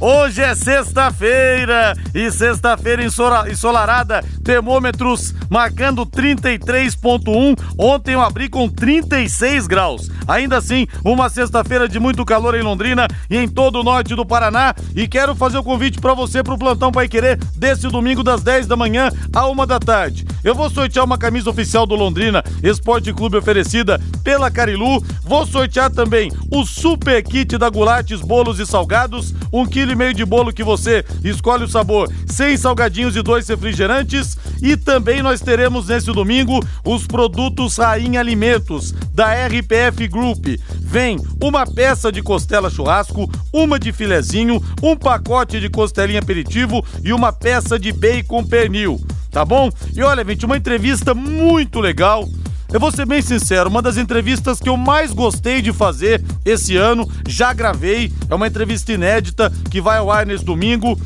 Hoje é sexta-feira e sexta-feira ensolarada, termômetros marcando 33.1. Ontem eu abri com 36 graus. Ainda assim, uma sexta-feira de muito calor em Londrina e em todo o norte do Paraná. E quero fazer o convite para você para o plantão Pai Querer desse domingo das 10 da manhã à 1 da tarde. Eu vou sortear uma camisa oficial do Londrina Esporte Clube oferecida pela Carilu. Vou sortear também o super kit da Gulates Bolos e Salgados, um quilo e meio de bolo que você escolhe o sabor, sem salgadinhos e dois refrigerantes. E também nós teremos nesse domingo os produtos Rainha Alimentos da RPF Group. Vem uma peça de costela churrasco, uma de filezinho, um pacote de costelinha aperitivo e uma peça de bacon pernil. Tá bom? E olha, gente, uma entrevista muito legal eu vou ser bem sincero, uma das entrevistas que eu mais gostei de fazer esse ano, já gravei, é uma entrevista inédita que vai ao ar nesse domingo.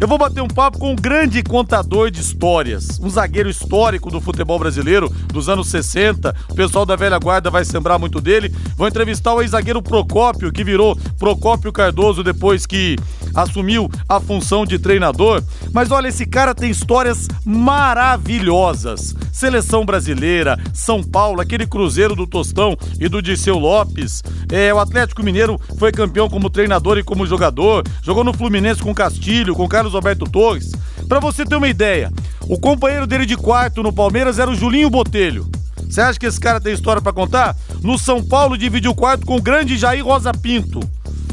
Eu vou bater um papo com um grande contador de histórias, um zagueiro histórico do futebol brasileiro dos anos 60. O pessoal da velha guarda vai se lembrar muito dele. Vou entrevistar o ex-zagueiro Procópio, que virou Procópio Cardoso depois que assumiu a função de treinador. Mas olha, esse cara tem histórias maravilhosas. Seleção brasileira, São Paulo, aquele Cruzeiro do Tostão e do Dirceu Lopes. É, o Atlético Mineiro foi campeão como treinador e como jogador. Jogou no Fluminense com Castilho, com Carlos Alberto Torres. Para você ter uma ideia, o companheiro dele de quarto no Palmeiras era o Julinho Botelho. Você acha que esse cara tem história para contar? No São Paulo dividiu o quarto com o grande Jair Rosa Pinto.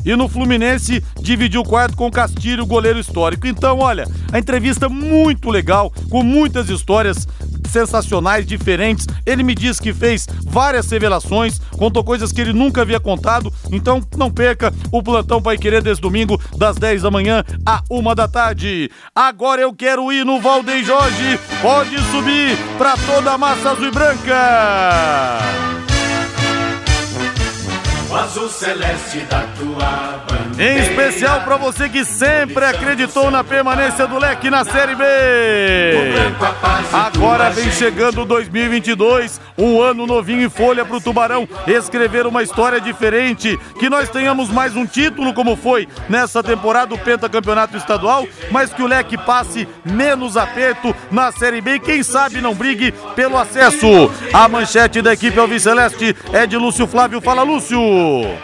E no Fluminense dividiu o quarto com o Castilho, goleiro histórico. Então, olha, a entrevista muito legal, com muitas histórias sensacionais, diferentes. Ele me disse que fez várias revelações, contou coisas que ele nunca havia contado. Então não perca o plantão Pai Querer desse domingo, das 10 da manhã à 1 da tarde. Agora eu quero ir no Valdem Jorge. Pode subir para toda a massa azul e branca. O azul celeste da tua. Em especial para você que sempre acreditou na permanência do Leque na Série B. Agora vem chegando 2022, um ano novinho em folha para o Tubarão escrever uma história diferente. Que nós tenhamos mais um título, como foi nessa temporada do Pentacampeonato Estadual, mas que o Leque passe menos aperto na Série B quem sabe não brigue pelo acesso. A manchete da equipe Alviceleste é de Lúcio Flávio. Fala, Lúcio!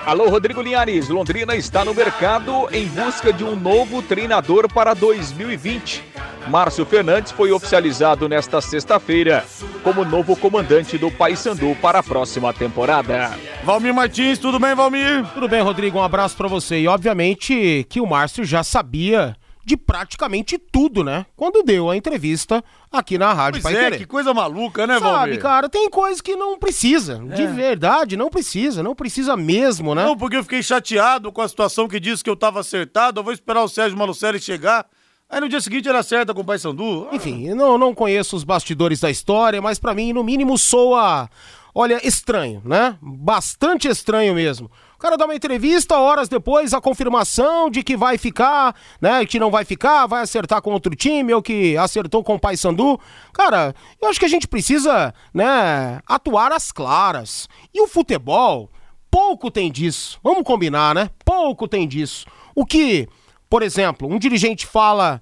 Alô, Rodrigo Linhares. Londrina está no mercado em busca de um novo treinador para 2020. Márcio Fernandes foi oficializado nesta sexta-feira como novo comandante do Paysandu para a próxima temporada. Valmir Martins, tudo bem, Valmir? Tudo bem, Rodrigo. Um abraço para você. E obviamente que o Márcio já sabia de praticamente tudo, né? Quando deu a entrevista aqui na Rádio pois é, que coisa maluca, né, Sabe, Valmir? cara, tem coisas que não precisa. É. De verdade, não precisa. Não precisa mesmo, né? Não, porque eu fiquei chateado com a situação que disse que eu tava acertado. Eu vou esperar o Sérgio Malucelli chegar. Aí no dia seguinte era certa com o Pai Sandu. Ah. Enfim, não, não conheço os bastidores da história, mas para mim, no mínimo, soa, olha, estranho, né? Bastante estranho mesmo cara dá uma entrevista, horas depois a confirmação de que vai ficar, né? Que não vai ficar, vai acertar com outro time, ou que acertou com o Paysandu. Cara, eu acho que a gente precisa, né, atuar às claras. E o futebol, pouco tem disso. Vamos combinar, né? Pouco tem disso. O que, por exemplo, um dirigente fala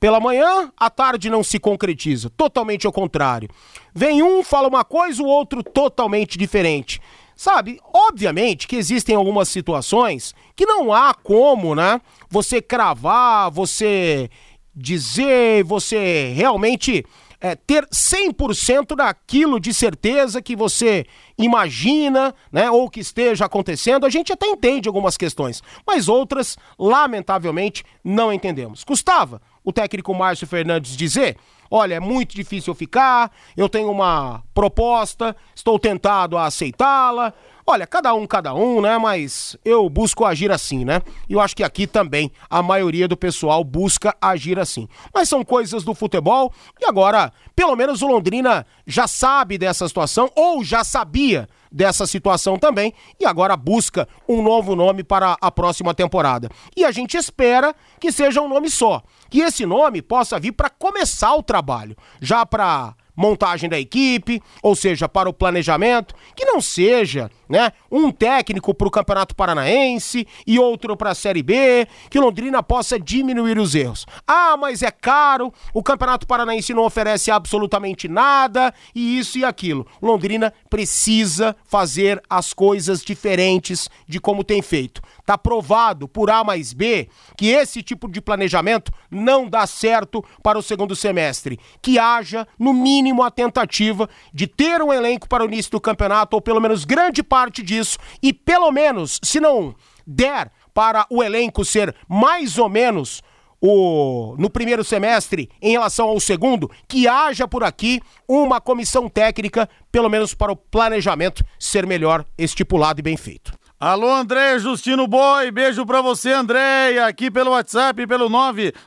pela manhã, à tarde não se concretiza. Totalmente ao contrário. Vem um, fala uma coisa, o outro totalmente diferente. Sabe, obviamente que existem algumas situações que não há como, né? Você cravar, você dizer, você realmente é, ter 100% daquilo de certeza que você imagina, né, ou que esteja acontecendo. A gente até entende algumas questões, mas outras, lamentavelmente, não entendemos. Custava o técnico Márcio Fernandes dizer olha, é muito difícil ficar, eu tenho uma proposta, estou tentado a aceitá-la. Olha, cada um, cada um, né? Mas eu busco agir assim, né? E eu acho que aqui também a maioria do pessoal busca agir assim. Mas são coisas do futebol e agora, pelo menos o Londrina já sabe dessa situação ou já sabia dessa situação também e agora busca um novo nome para a próxima temporada. E a gente espera que seja um nome só, que esse nome possa vir para começar o trabalho, já para montagem da equipe, ou seja, para o planejamento, que não seja, né, um técnico para o Campeonato Paranaense e outro para a Série B, que Londrina possa diminuir os erros. Ah, mas é caro, o Campeonato Paranaense não oferece absolutamente nada e isso e aquilo. Londrina precisa fazer as coisas diferentes de como tem feito. Tá provado por A mais B que esse tipo de planejamento não dá certo para o segundo semestre. Que haja, no mínimo, a tentativa de ter um elenco para o início do campeonato, ou pelo menos grande parte disso, e pelo menos, se não der para o elenco ser mais ou menos o, no primeiro semestre em relação ao segundo, que haja por aqui uma comissão técnica, pelo menos para o planejamento ser melhor estipulado e bem feito. Alô, André Justino Boy, beijo pra você, André, aqui pelo WhatsApp, pelo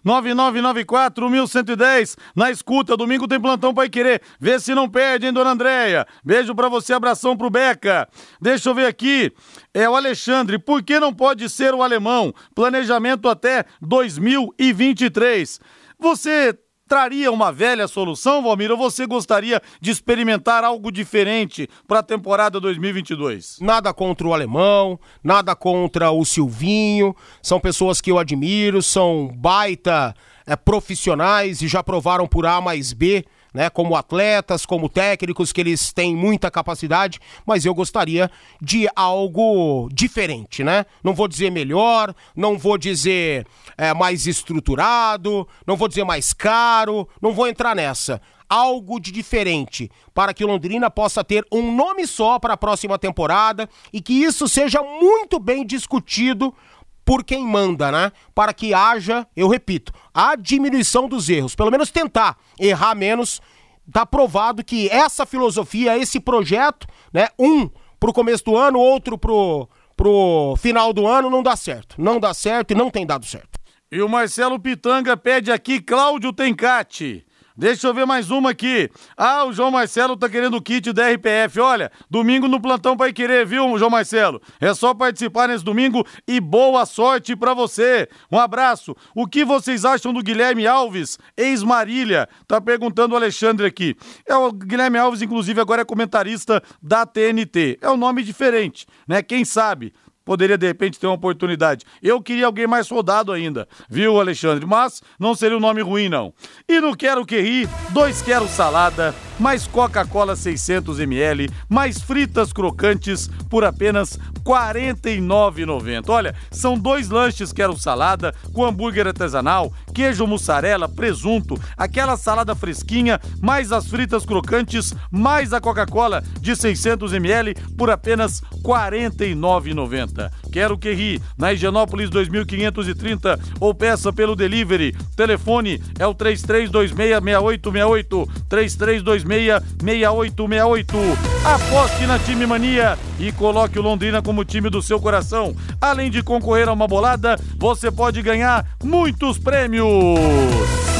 99994-1110, na escuta, domingo tem plantão pra querer, vê se não perde, hein, dona Andréia, beijo pra você, abração pro Beca, deixa eu ver aqui, é o Alexandre, por que não pode ser o alemão? Planejamento até 2023. Você traria uma velha solução, Valmir, ou você gostaria de experimentar algo diferente para a temporada 2022? Nada contra o alemão, nada contra o Silvinho, são pessoas que eu admiro, são baita é, profissionais e já provaram por A mais B né, como atletas, como técnicos, que eles têm muita capacidade, mas eu gostaria de algo diferente, né? Não vou dizer melhor, não vou dizer é, mais estruturado, não vou dizer mais caro, não vou entrar nessa algo de diferente para que Londrina possa ter um nome só para a próxima temporada e que isso seja muito bem discutido por quem manda, né? Para que haja, eu repito, a diminuição dos erros, pelo menos tentar errar menos. Tá provado que essa filosofia, esse projeto, né, um pro começo do ano, outro pro pro final do ano não dá certo. Não dá certo e não tem dado certo. E o Marcelo Pitanga pede aqui Cláudio Tencati. Deixa eu ver mais uma aqui. Ah, o João Marcelo tá querendo o kit da RPF. Olha, domingo no plantão vai querer, viu, João Marcelo? É só participar nesse domingo e boa sorte para você. Um abraço. O que vocês acham do Guilherme Alves, ex-Marília? Tá perguntando o Alexandre aqui. É o Guilherme Alves, inclusive, agora é comentarista da TNT. É um nome diferente, né? Quem sabe? Poderia de repente ter uma oportunidade. Eu queria alguém mais soldado ainda, viu, Alexandre? Mas não seria um nome ruim, não. E no Quero Que Ri, dois Quero Salada, mais Coca-Cola 600ml, mais fritas crocantes por apenas R$ 49,90. Olha, são dois lanches Quero Salada com hambúrguer artesanal, queijo mussarela, presunto, aquela salada fresquinha, mais as fritas crocantes, mais a Coca-Cola de 600ml por apenas R$ 49,90. Quero que ri, na Higienópolis 2530 ou peça pelo delivery. Telefone é o 33266868, 33266868. Aposte na Time Mania e coloque o Londrina como time do seu coração. Além de concorrer a uma bolada, você pode ganhar muitos prêmios.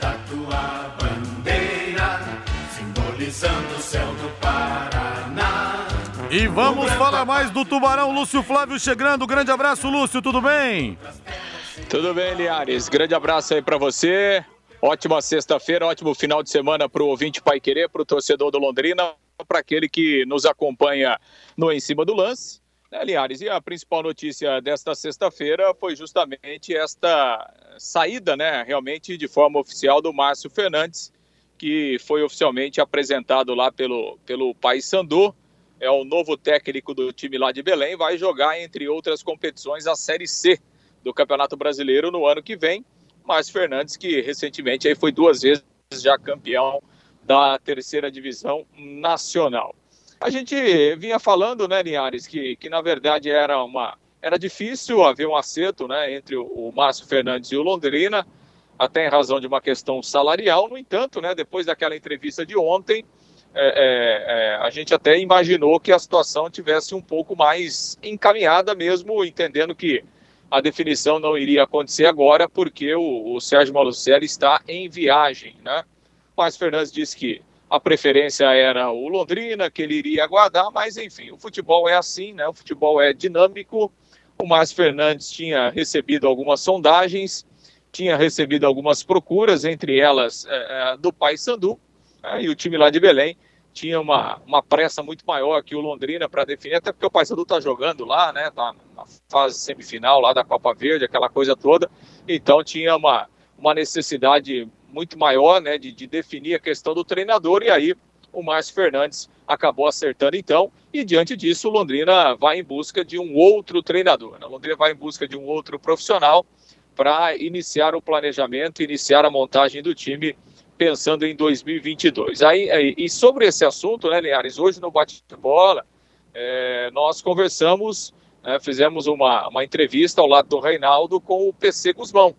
Da tua bandeira, simbolizando o céu do Paraná. E vamos falar mais do Tubarão, Lúcio Flávio chegando. Grande abraço, Lúcio, tudo bem? Tudo bem, Liares. Grande abraço aí para você. Ótima sexta-feira, ótimo final de semana para o ouvinte Pai Querer, para o torcedor do Londrina, para aquele que nos acompanha no Em Cima do Lance. Né, Linhares, e a principal notícia desta sexta-feira foi justamente esta saída, né, realmente de forma oficial do Márcio Fernandes, que foi oficialmente apresentado lá pelo, pelo Paysandu, é o novo técnico do time lá de Belém, vai jogar, entre outras competições, a Série C do Campeonato Brasileiro no ano que vem. Márcio Fernandes, que recentemente aí foi duas vezes já campeão da terceira divisão nacional. A gente vinha falando, né, Linhares, que, que na verdade era uma era difícil haver um acerto, né, entre o, o Márcio Fernandes e o Londrina, até em razão de uma questão salarial. No entanto, né, depois daquela entrevista de ontem, é, é, é, a gente até imaginou que a situação tivesse um pouco mais encaminhada mesmo, entendendo que a definição não iria acontecer agora, porque o, o Sérgio Malucelli está em viagem, né? Mas Fernandes disse que a preferência era o Londrina, que ele iria aguardar, mas enfim, o futebol é assim, né? O futebol é dinâmico. O Márcio Fernandes tinha recebido algumas sondagens, tinha recebido algumas procuras, entre elas é, do Paysandu, né? e o time lá de Belém tinha uma, uma pressa muito maior que o Londrina para definir, até porque o Paysandu está jogando lá, né? Tá na fase semifinal lá da Copa Verde, aquela coisa toda. Então tinha uma, uma necessidade muito maior, né, de, de definir a questão do treinador e aí o Márcio Fernandes acabou acertando então, e diante disso o Londrina vai em busca de um outro treinador. Né? O Londrina vai em busca de um outro profissional para iniciar o planejamento, iniciar a montagem do time pensando em 2022. Aí, aí e sobre esse assunto, né, Linhares, hoje no bate-bola, é, nós conversamos, né, fizemos uma, uma entrevista ao lado do Reinaldo com o PC Guzmão.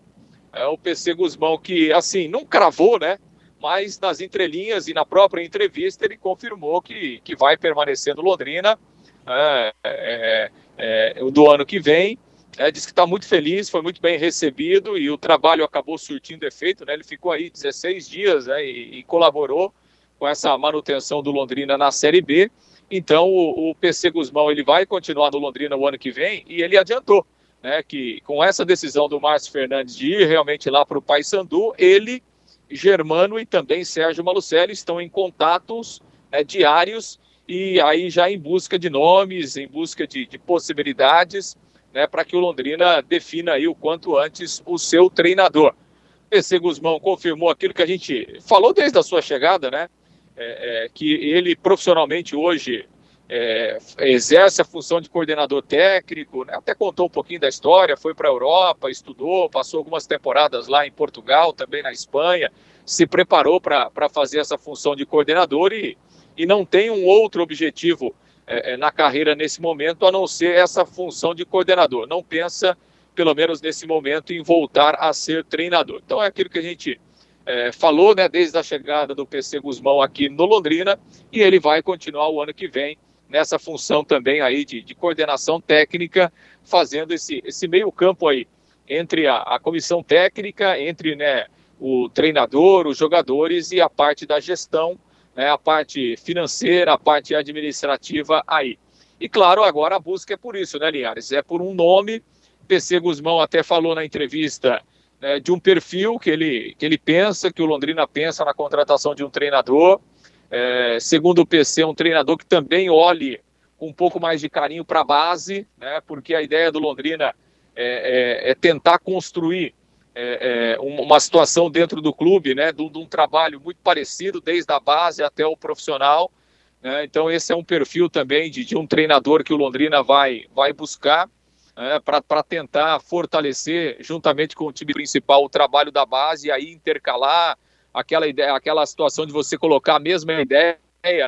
É, o PC Guzmão que, assim, não cravou, né, mas nas entrelinhas e na própria entrevista ele confirmou que, que vai permanecer no Londrina é, é, é, do ano que vem. É, diz que está muito feliz, foi muito bem recebido e o trabalho acabou surtindo efeito. Né? Ele ficou aí 16 dias né, e, e, colaborou com essa manutenção do Londrina na Série B. Então o, o PC Guzmão ele vai continuar no Londrina o ano que vem e ele adiantou né, que com essa decisão do Márcio Fernandes de ir realmente lá para o Paysandu, ele, Germano e também Sérgio Malucelli estão em contatos né, diários e aí já em busca de nomes, em busca de, de possibilidades né, para que o Londrina defina aí o quanto antes o seu treinador. PC Guzmão confirmou aquilo que a gente falou desde a sua chegada, né? É, é, que ele profissionalmente hoje é, exerce a função de coordenador técnico, né? até contou um pouquinho da história, foi para a Europa, estudou, passou algumas temporadas lá em Portugal, também na Espanha, se preparou para fazer essa função de coordenador e, e não tem um outro objetivo é, é, na carreira nesse momento, a não ser essa função de coordenador. Não pensa, pelo menos nesse momento, em voltar a ser treinador. Então é aquilo que a gente é, falou, né, desde a chegada do PC Guzmão aqui no Londrina, e ele vai continuar o ano que vem nessa função também aí de, de coordenação técnica, fazendo esse, esse meio campo aí entre a, a comissão técnica, entre né, o treinador, os jogadores e a parte da gestão né, a parte financeira, a parte administrativa aí. E claro, agora a busca é por isso, né, Linhares? É por um nome. PC Guzmão até falou na entrevista né, de um perfil que ele, que ele pensa, que o Londrina pensa na contratação de um treinador. É, segundo o PC, um treinador que também olhe com um pouco mais de carinho para a base, né, porque a ideia do Londrina é, é, é tentar construir é, é, uma situação dentro do clube, né, de, de, um trabalho muito parecido, desde a base até o profissional. Né, então, esse é um perfil também de, de, um treinador que o Londrina vai, vai buscar né, para tentar fortalecer, juntamente com o time principal, o trabalho da base e aí intercalar aquela, ideia, aquela situação de você colocar a mesma ideia,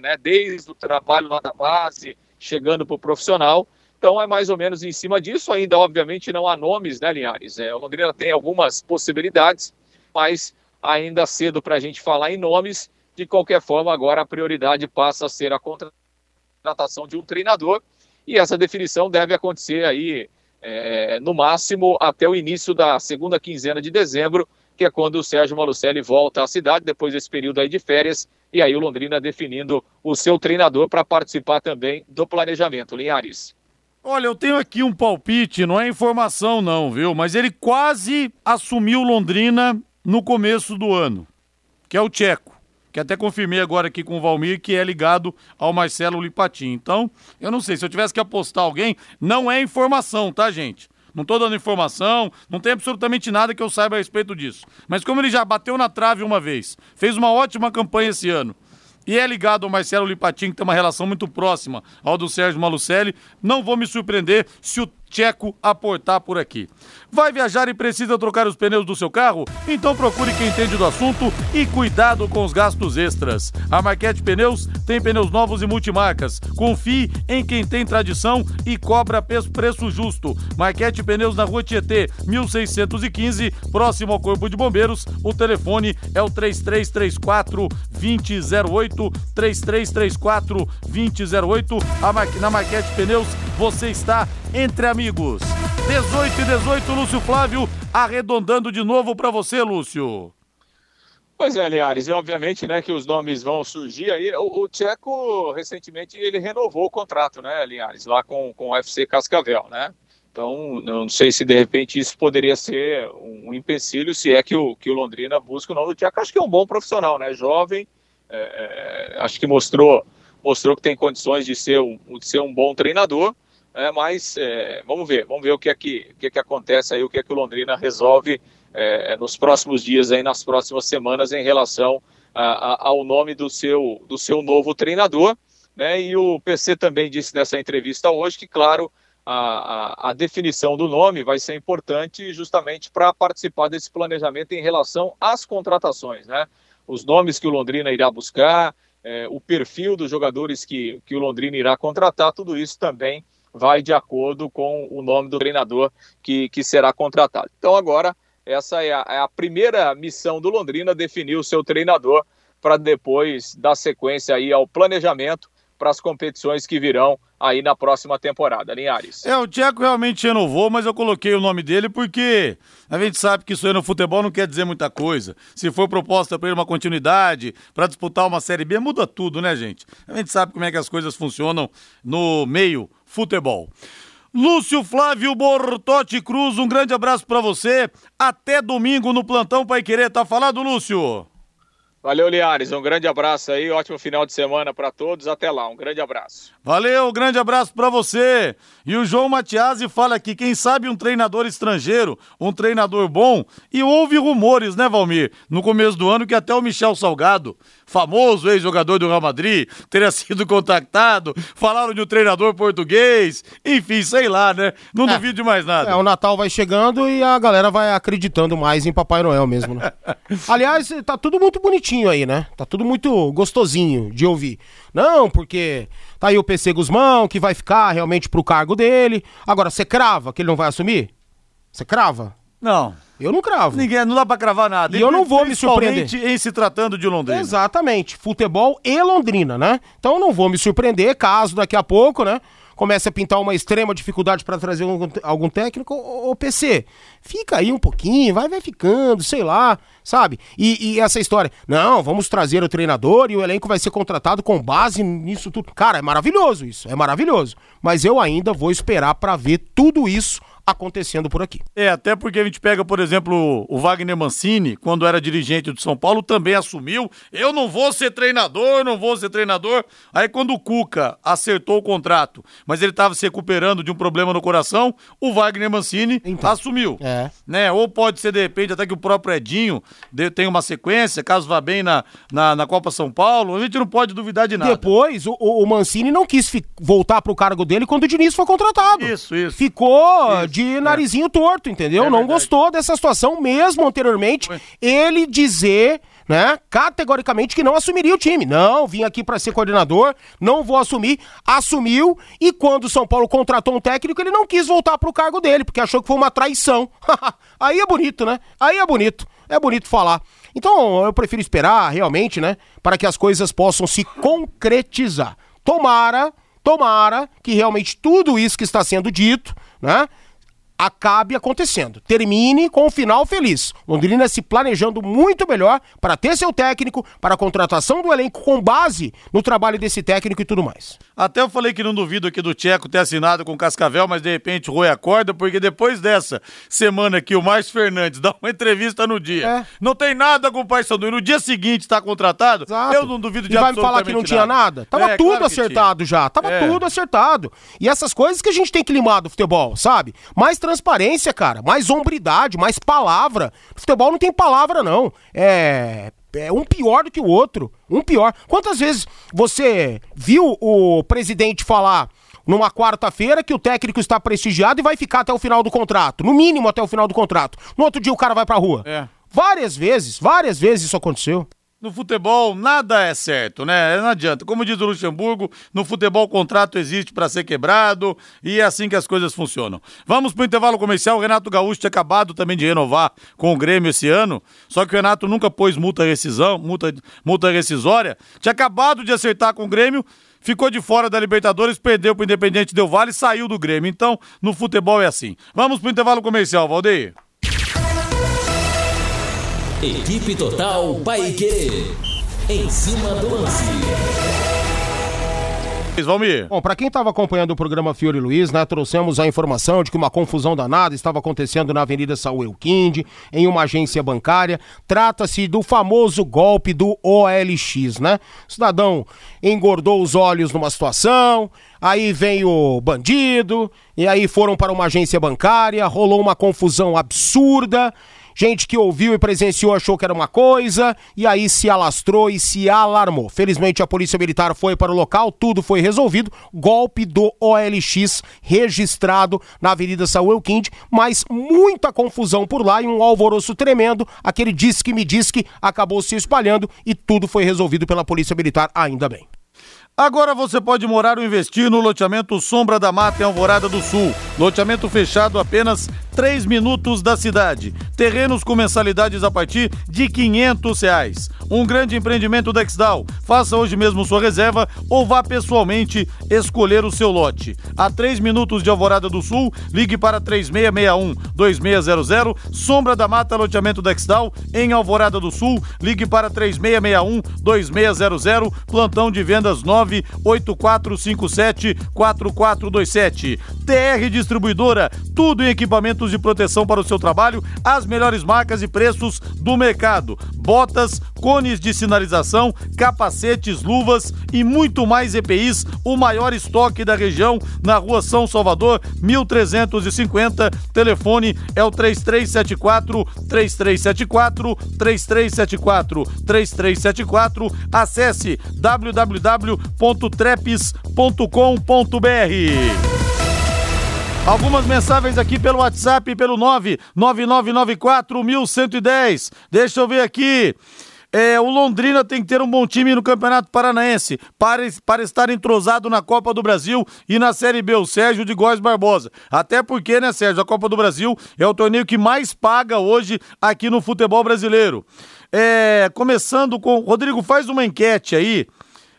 né, desde o trabalho lá da base, chegando para o profissional. Então é mais ou menos em cima disso. Ainda, obviamente, não há nomes, né, Linhares? É, o Londrina tem algumas possibilidades, mas ainda cedo para a gente falar em nomes. De qualquer forma, agora a prioridade passa a ser a contratação de um treinador e essa definição deve acontecer aí é, no máximo até o início da segunda quinzena de dezembro, que é quando o Sérgio Malucelli volta à cidade depois desse período aí de férias e aí o Londrina definindo o seu treinador para participar também do planejamento. Linhares. Olha, eu tenho aqui um palpite, não é informação não, viu? Mas ele quase assumiu Londrina no começo do ano, que é o Tcheco. Que até confirmei agora aqui com o Valmir que é ligado ao Marcelo Lipatim. Então, eu não sei, se eu tivesse que apostar alguém, não é informação, tá, gente? Não tô dando informação, não tem absolutamente nada que eu saiba a respeito disso. Mas como ele já bateu na trave uma vez, fez uma ótima campanha esse ano, e é ligado ao Marcelo Lipatin, que tem uma relação muito próxima ao do Sérgio Malucelli. Não vou me surpreender se o Tcheco aportar por aqui. Vai viajar e precisa trocar os pneus do seu carro? Então procure quem entende do assunto e cuidado com os gastos extras. A Marquete Pneus tem pneus novos e multimarcas. Confie em quem tem tradição e cobra preço justo. Marquete Pneus na Rua Tietê, 1615, próximo ao Corpo de Bombeiros. O telefone é o 3334 2008 3334 2008. Na Marquete Pneus você está entre amigos. 18 e 18, Lúcio Flávio, arredondando de novo para você, Lúcio. Pois é, Linhares, e obviamente né, que os nomes vão surgir aí. O, o Tcheco, recentemente, ele renovou o contrato, né, Linhares, lá com, com o UFC Cascavel, né? Então, não sei se de repente isso poderia ser um empecilho, se é que o, que o Londrina busca o nome do Tcheco. Acho que é um bom profissional, né? Jovem, é, é, acho que mostrou, mostrou que tem condições de ser um, de ser um bom treinador. É, mas é, vamos ver, vamos ver o que é que, o que, é que acontece aí, o que é que o Londrina resolve é, nos próximos dias, aí, nas próximas semanas, em relação a, a, ao nome do seu, do seu novo treinador. Né? E o PC também disse nessa entrevista hoje que, claro, a, a, a definição do nome vai ser importante justamente para participar desse planejamento em relação às contratações. Né? Os nomes que o Londrina irá buscar, é, o perfil dos jogadores que, que o Londrina irá contratar, tudo isso também vai de acordo com o nome do treinador que, que será contratado. Então, agora essa é a, é a primeira missão do Londrina, definir o seu treinador para depois dar sequência aí ao planejamento para as competições que virão aí na próxima temporada, Linhares. É, o Tcheco realmente renovou, mas eu coloquei o nome dele porque a gente sabe que isso aí no futebol não quer dizer muita coisa. Se for proposta para ele uma continuidade, para disputar uma Série B, muda tudo, né, gente? A gente sabe como é que as coisas funcionam no meio futebol. Lúcio Flávio Bortotti Cruz, um grande abraço para você. Até domingo no Plantão Pai Querer. Tá falado, Lúcio? Valeu, Liares. Um grande abraço aí. Ótimo final de semana para todos. Até lá. Um grande abraço. Valeu, um grande abraço para você. E o João Matiasi fala aqui, quem sabe um treinador estrangeiro, um treinador bom, e houve rumores, né, Valmir, no começo do ano que até o Michel Salgado, famoso ex-jogador do Real Madrid, teria sido contactado, falaram de um treinador português, enfim, sei lá, né? Não é, duvido de mais nada. É, o Natal vai chegando e a galera vai acreditando mais em Papai Noel mesmo, né? Aliás, tá tudo muito bonitinho aí, né? Tá tudo muito gostosinho de ouvir. Não, porque tá aí o PC Guzmão, que vai ficar realmente pro cargo dele. Agora, você crava que ele não vai assumir? Você crava? Não. Eu não cravo. Ninguém, não dá pra cravar nada. E eu não vou me surpreender. em se tratando de Londrina. Exatamente. Futebol e Londrina, né? Então eu não vou me surpreender caso daqui a pouco, né? Comece a pintar uma extrema dificuldade para trazer um, algum técnico, o PC, fica aí um pouquinho, vai, vai ficando, sei lá, sabe? E, e, essa história, não, vamos trazer o treinador e o elenco vai ser contratado com base nisso tudo. Cara, é maravilhoso isso, é maravilhoso. Mas eu ainda vou esperar para ver tudo isso acontecendo por aqui. É, até porque a gente pega, por exemplo, o Wagner Mancini, quando era dirigente do São Paulo, também assumiu. Eu não vou ser treinador, não vou ser treinador. Aí quando o Cuca acertou o contrato, mas ele estava se recuperando de um problema no coração, o Wagner Mancini então, assumiu. É. Né? Ou pode ser, de repente, até que o próprio Edinho tenha uma sequência, caso vá bem na, na, na Copa São Paulo. A gente não pode duvidar de nada. Depois, o, o Mancini não quis voltar para o cargo dele quando o Diniz foi contratado. Isso, isso. Ficou isso de narizinho torto, entendeu? É não gostou dessa situação, mesmo anteriormente, ele dizer né, categoricamente que não assumiria o time. Não, vim aqui para ser coordenador, não vou assumir. Assumiu e quando o São Paulo contratou um técnico, ele não quis voltar pro cargo dele, porque achou que foi uma traição. Aí é bonito, né? Aí é bonito. É bonito falar. Então, eu prefiro esperar realmente, né, para que as coisas possam se concretizar. Tomara, tomara que realmente tudo isso que está sendo dito, né, acabe acontecendo. Termine com um final feliz. Londrina se planejando muito melhor para ter seu técnico, para a contratação do elenco com base no trabalho desse técnico e tudo mais. Até eu falei que não duvido aqui do Tcheco ter assinado com o Cascavel, mas de repente o Rui acorda, porque depois dessa semana que o Márcio Fernandes dá uma entrevista no dia, é. não tem nada com o Paysandu e no dia seguinte está contratado, Exato. eu não duvido de e vai falar que não tinha nada? Tava é, tudo claro acertado já, tava é. tudo acertado. E essas coisas que a gente tem que limar do futebol, sabe? Mais transparência, cara, mais hombridade, mais palavra. Futebol não tem palavra, não. É é um pior do que o outro. Um pior. Quantas vezes você viu o presidente falar numa quarta-feira que o técnico está prestigiado e vai ficar até o final do contrato? No mínimo até o final do contrato. No outro dia o cara vai pra rua. É. Várias vezes, várias vezes isso aconteceu. No futebol, nada é certo, né? Não adianta. Como diz o Luxemburgo, no futebol o contrato existe para ser quebrado e é assim que as coisas funcionam. Vamos para o intervalo comercial. O Renato Gaúcho tinha acabado também de renovar com o Grêmio esse ano, só que o Renato nunca pôs multa rescisão, multa, multa rescisória. Tinha acabado de acertar com o Grêmio, ficou de fora da Libertadores, perdeu para o Independente Del Vale e saiu do Grêmio. Então, no futebol é assim. Vamos para o intervalo comercial, Valdeir. Equipe Total Paique. Em cima do lance. Valmir. Bom, para quem estava acompanhando o programa Fiore Luiz, né, trouxemos a informação de que uma confusão danada estava acontecendo na Avenida Saúl Elquinde, em uma agência bancária. Trata-se do famoso golpe do OLX, né? O cidadão engordou os olhos numa situação, aí vem o bandido, e aí foram para uma agência bancária, rolou uma confusão absurda. Gente que ouviu e presenciou achou que era uma coisa e aí se alastrou e se alarmou. Felizmente a Polícia Militar foi para o local, tudo foi resolvido. Golpe do OLX registrado na Avenida Saúl Quinte, mas muita confusão por lá e um alvoroço tremendo. Aquele diz que me diz que acabou se espalhando e tudo foi resolvido pela Polícia Militar, ainda bem. Agora você pode morar ou investir no loteamento Sombra da Mata em Alvorada do Sul. Loteamento fechado apenas 3 minutos da cidade. Terrenos com mensalidades a partir de 500 reais. Um grande empreendimento da Exdal. Faça hoje mesmo sua reserva ou vá pessoalmente escolher o seu lote. A 3 minutos de Alvorada do Sul, ligue para 3661-2600. Sombra da Mata, loteamento da Exdal em Alvorada do Sul, ligue para 3661-2600. Plantão de vendas 9 984574427. TR Distribuidora, tudo em equipamentos de proteção para o seu trabalho, as melhores marcas e preços do mercado. Botas, cones de sinalização, capacetes, luvas e muito mais EPIs, o maior estoque da região na Rua São Salvador, 1350. Telefone é o 3374 3374 3374 3374. Acesse www www.trepes.com.br. Algumas mensagens aqui pelo WhatsApp, pelo 999941110. Deixa eu ver aqui. É, o Londrina tem que ter um bom time no Campeonato Paranaense para, para estar entrosado na Copa do Brasil e na Série B, o Sérgio de Góes Barbosa. Até porque, né, Sérgio, a Copa do Brasil é o torneio que mais paga hoje aqui no futebol brasileiro. É, começando com. Rodrigo, faz uma enquete aí.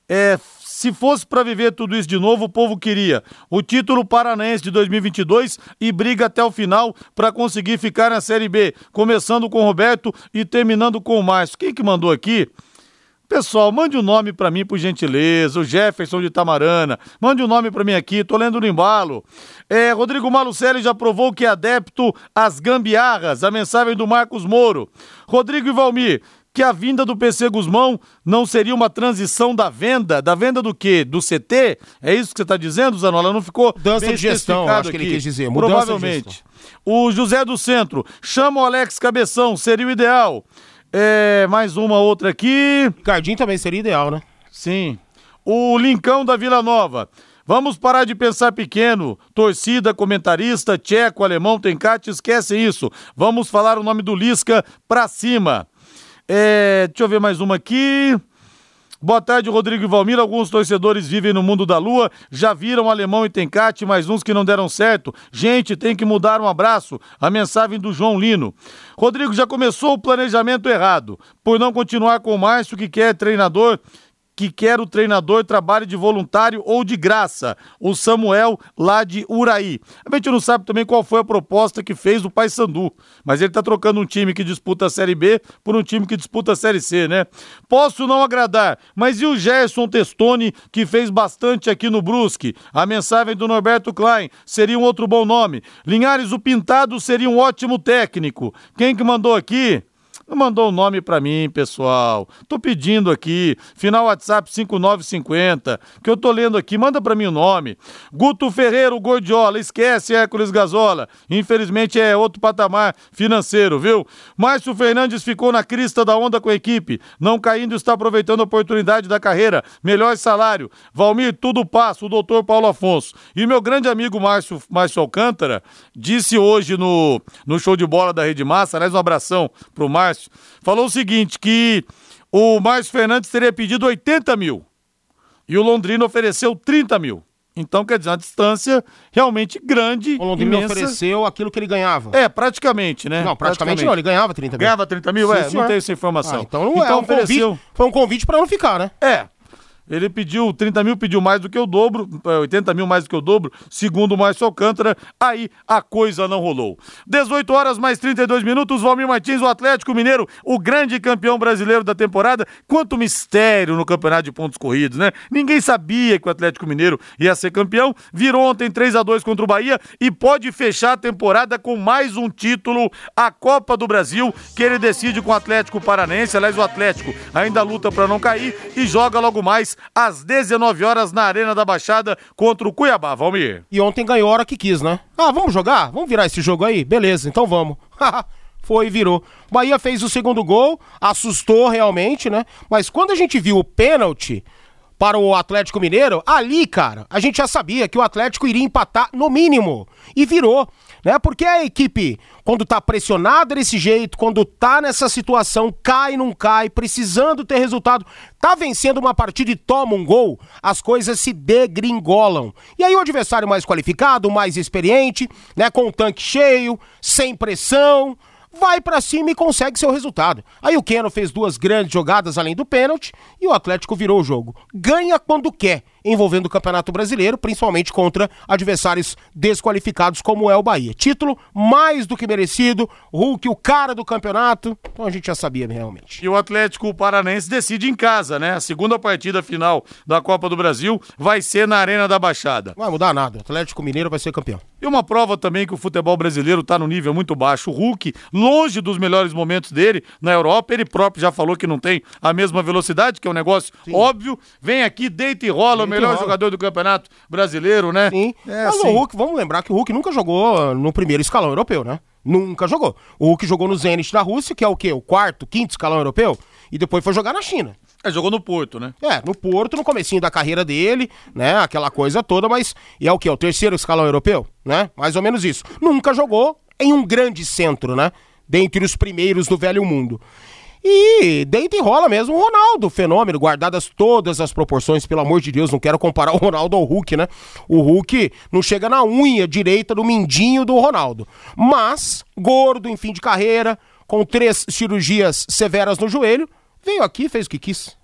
É, se fosse para viver tudo isso de novo, o povo queria o título paranaense de 2022 e briga até o final para conseguir ficar na Série B, começando com o Roberto e terminando com o Márcio. Quem que mandou aqui? Pessoal, mande o um nome para mim, por gentileza. O Jefferson de Tamarana. Mande o um nome para mim aqui, tô lendo no embalo. É, Rodrigo Malucelli já provou que é adepto às gambiarras. A mensagem do Marcos Moro. Rodrigo e Valmir, que a vinda do PC Guzmão não seria uma transição da venda? Da venda do quê? Do CT? É isso que você está dizendo, Zanola? Não ficou Mudança bem de gestão, acho que ele quis dizer. Mudança Provavelmente. O José do Centro, chama o Alex Cabeção, seria o ideal. É, mais uma outra aqui. Cardinho também seria ideal, né? Sim. O Lincão da Vila Nova. Vamos parar de pensar pequeno. Torcida, comentarista, tcheco, alemão, tencate, esquece isso. Vamos falar o nome do Lisca pra cima. É, deixa eu ver mais uma aqui. Boa tarde, Rodrigo e Valmir. Alguns torcedores vivem no mundo da lua, já viram alemão e tencate, mas uns que não deram certo. Gente, tem que mudar um abraço. A mensagem do João Lino. Rodrigo, já começou o planejamento errado. Por não continuar com o Márcio, que quer treinador que quer o treinador trabalhe de voluntário ou de graça, o Samuel lá de Uraí. A gente não sabe também qual foi a proposta que fez o Paysandu, mas ele tá trocando um time que disputa a Série B por um time que disputa a Série C, né? Posso não agradar, mas e o Gerson Testoni, que fez bastante aqui no Brusque? A mensagem do Norberto Klein seria um outro bom nome. Linhares, o Pintado seria um ótimo técnico. Quem que mandou aqui? Não mandou o nome para mim, pessoal. Tô pedindo aqui, final WhatsApp 5950, que eu tô lendo aqui, manda para mim o nome. Guto Ferreira, o Gordiola, esquece Hércules Gazola. Infelizmente é outro patamar financeiro, viu? Márcio Fernandes ficou na crista da onda com a equipe, não caindo, está aproveitando a oportunidade da carreira. Melhor salário. Valmir, tudo passa, o doutor Paulo Afonso. E meu grande amigo Márcio, Márcio Alcântara disse hoje no, no show de bola da Rede Massa, aliás, um abração pro Márcio Márcio, falou o seguinte: que o Márcio Fernandes teria pedido 80 mil e o Londrina ofereceu 30 mil. Então, quer dizer, uma distância realmente grande. O Londrina imensa. ofereceu aquilo que ele ganhava. É, praticamente, né? Não, praticamente, não, ele ganhava 30 mil. Ganhava 30 mil? Sim, é, senhor. não tenho essa informação. Ah, então não é um ofereceu... convite, foi um convite para não ficar, né? É. Ele pediu 30 mil, pediu mais do que o dobro, 80 é, mil mais do que o dobro, segundo o Márcio Alcântara, aí a coisa não rolou. 18 horas mais 32 minutos, Valmir Martins, o Atlético Mineiro, o grande campeão brasileiro da temporada. Quanto mistério no campeonato de pontos corridos, né? Ninguém sabia que o Atlético Mineiro ia ser campeão, virou ontem 3 a 2 contra o Bahia e pode fechar a temporada com mais um título, a Copa do Brasil, que ele decide com o Atlético Paranense. Aliás, o Atlético ainda luta para não cair e joga logo mais às 19 horas na Arena da Baixada contra o Cuiabá, Valmir. E ontem ganhou a hora que quis, né? Ah, vamos jogar? Vamos virar esse jogo aí? Beleza, então vamos. Foi, virou. Bahia fez o segundo gol, assustou realmente, né? Mas quando a gente viu o pênalti para o Atlético Mineiro, ali, cara, a gente já sabia que o Atlético iria empatar no mínimo. E virou né? Porque a equipe, quando tá pressionada desse jeito, quando tá nessa situação, cai, não cai, precisando ter resultado, tá vencendo uma partida e toma um gol, as coisas se degringolam. E aí o adversário mais qualificado, mais experiente, né, com o tanque cheio, sem pressão, vai para cima e consegue seu resultado. Aí o Keno fez duas grandes jogadas além do pênalti e o Atlético virou o jogo. Ganha quando quer envolvendo o Campeonato Brasileiro, principalmente contra adversários desqualificados como é o Bahia. Título mais do que merecido, Hulk o cara do campeonato, então a gente já sabia realmente. E o Atlético Paranense decide em casa, né? A segunda partida final da Copa do Brasil vai ser na Arena da Baixada. Não vai mudar nada, o Atlético Mineiro vai ser campeão. E uma prova também que o futebol brasileiro está no nível muito baixo. O Hulk, longe dos melhores momentos dele na Europa, ele próprio já falou que não tem a mesma velocidade, que é um negócio Sim. óbvio. Vem aqui, deita e rola, melhor rola. jogador do Campeonato Brasileiro, né? Sim. É, Mas o Hulk, vamos lembrar que o Hulk nunca jogou no primeiro escalão europeu, né? Nunca jogou. O Hulk jogou no Zenit da Rússia, que é o quê? O quarto, quinto escalão europeu, e depois foi jogar na China. É, jogou no Porto, né? É, no Porto, no comecinho da carreira dele, né? Aquela coisa toda, mas e é o quê? O terceiro escalão europeu, né? Mais ou menos isso. Nunca jogou em um grande centro, né? Dentre os primeiros do velho mundo. E deita e rola mesmo o Ronaldo, fenômeno, guardadas todas as proporções, pelo amor de Deus, não quero comparar o Ronaldo ao Hulk, né? O Hulk não chega na unha direita do mindinho do Ronaldo. Mas, gordo, em fim de carreira, com três cirurgias severas no joelho, veio aqui e fez o que quis.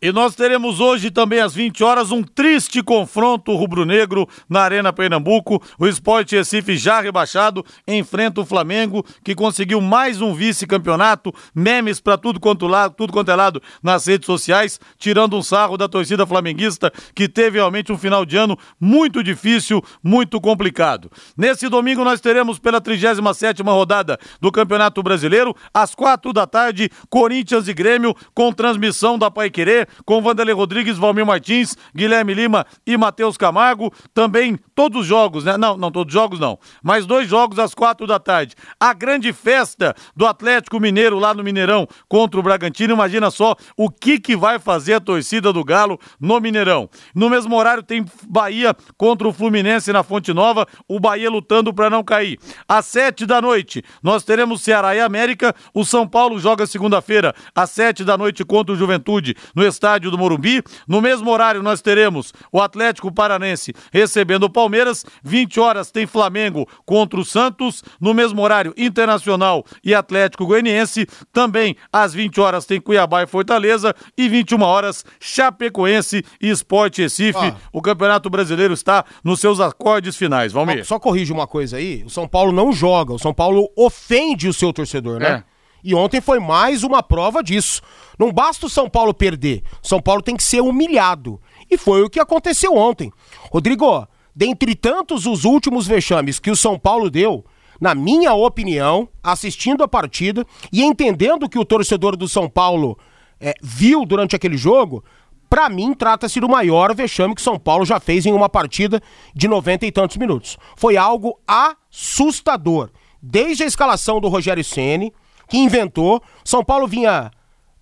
E nós teremos hoje também às 20 horas um triste confronto rubro-negro na Arena Pernambuco. O Esporte Recife já rebaixado enfrenta o Flamengo, que conseguiu mais um vice-campeonato, memes para tudo quanto lado, tudo quanto é lado nas redes sociais, tirando um sarro da torcida flamenguista, que teve realmente um final de ano muito difícil, muito complicado. Nesse domingo nós teremos pela 37ª rodada do Campeonato Brasileiro, às quatro da tarde, Corinthians e Grêmio com transmissão da Paiquerê com Vanderlei Rodrigues, Valmir Martins, Guilherme Lima e Matheus Camargo. Também todos os jogos, né? Não, não todos os jogos não. Mas dois jogos às quatro da tarde. A grande festa do Atlético Mineiro lá no Mineirão contra o Bragantino. Imagina só o que, que vai fazer a torcida do Galo no Mineirão. No mesmo horário tem Bahia contra o Fluminense na Fonte Nova. O Bahia lutando para não cair. Às sete da noite, nós teremos Ceará e América. O São Paulo joga segunda-feira às sete da noite contra o Juventude no estádio do Morumbi. No mesmo horário, nós teremos o Atlético Paranense recebendo o Palmeiras. 20 horas tem Flamengo contra o Santos. No mesmo horário, Internacional e Atlético Goianiense. Também às 20 horas tem Cuiabá e Fortaleza. E 21 horas, Chapecoense e Esporte Recife. Ah. O Campeonato Brasileiro está nos seus acordes finais. Vamos ver. Só corrige uma coisa aí: o São Paulo não joga, o São Paulo ofende o seu torcedor, né? É. E ontem foi mais uma prova disso. Não basta o São Paulo perder, São Paulo tem que ser humilhado. E foi o que aconteceu ontem. Rodrigo, dentre tantos os últimos vexames que o São Paulo deu, na minha opinião, assistindo a partida e entendendo que o torcedor do São Paulo é, viu durante aquele jogo, para mim trata-se do maior vexame que São Paulo já fez em uma partida de 90 e tantos minutos. Foi algo assustador. Desde a escalação do Rogério Ceni, que inventou, São Paulo vinha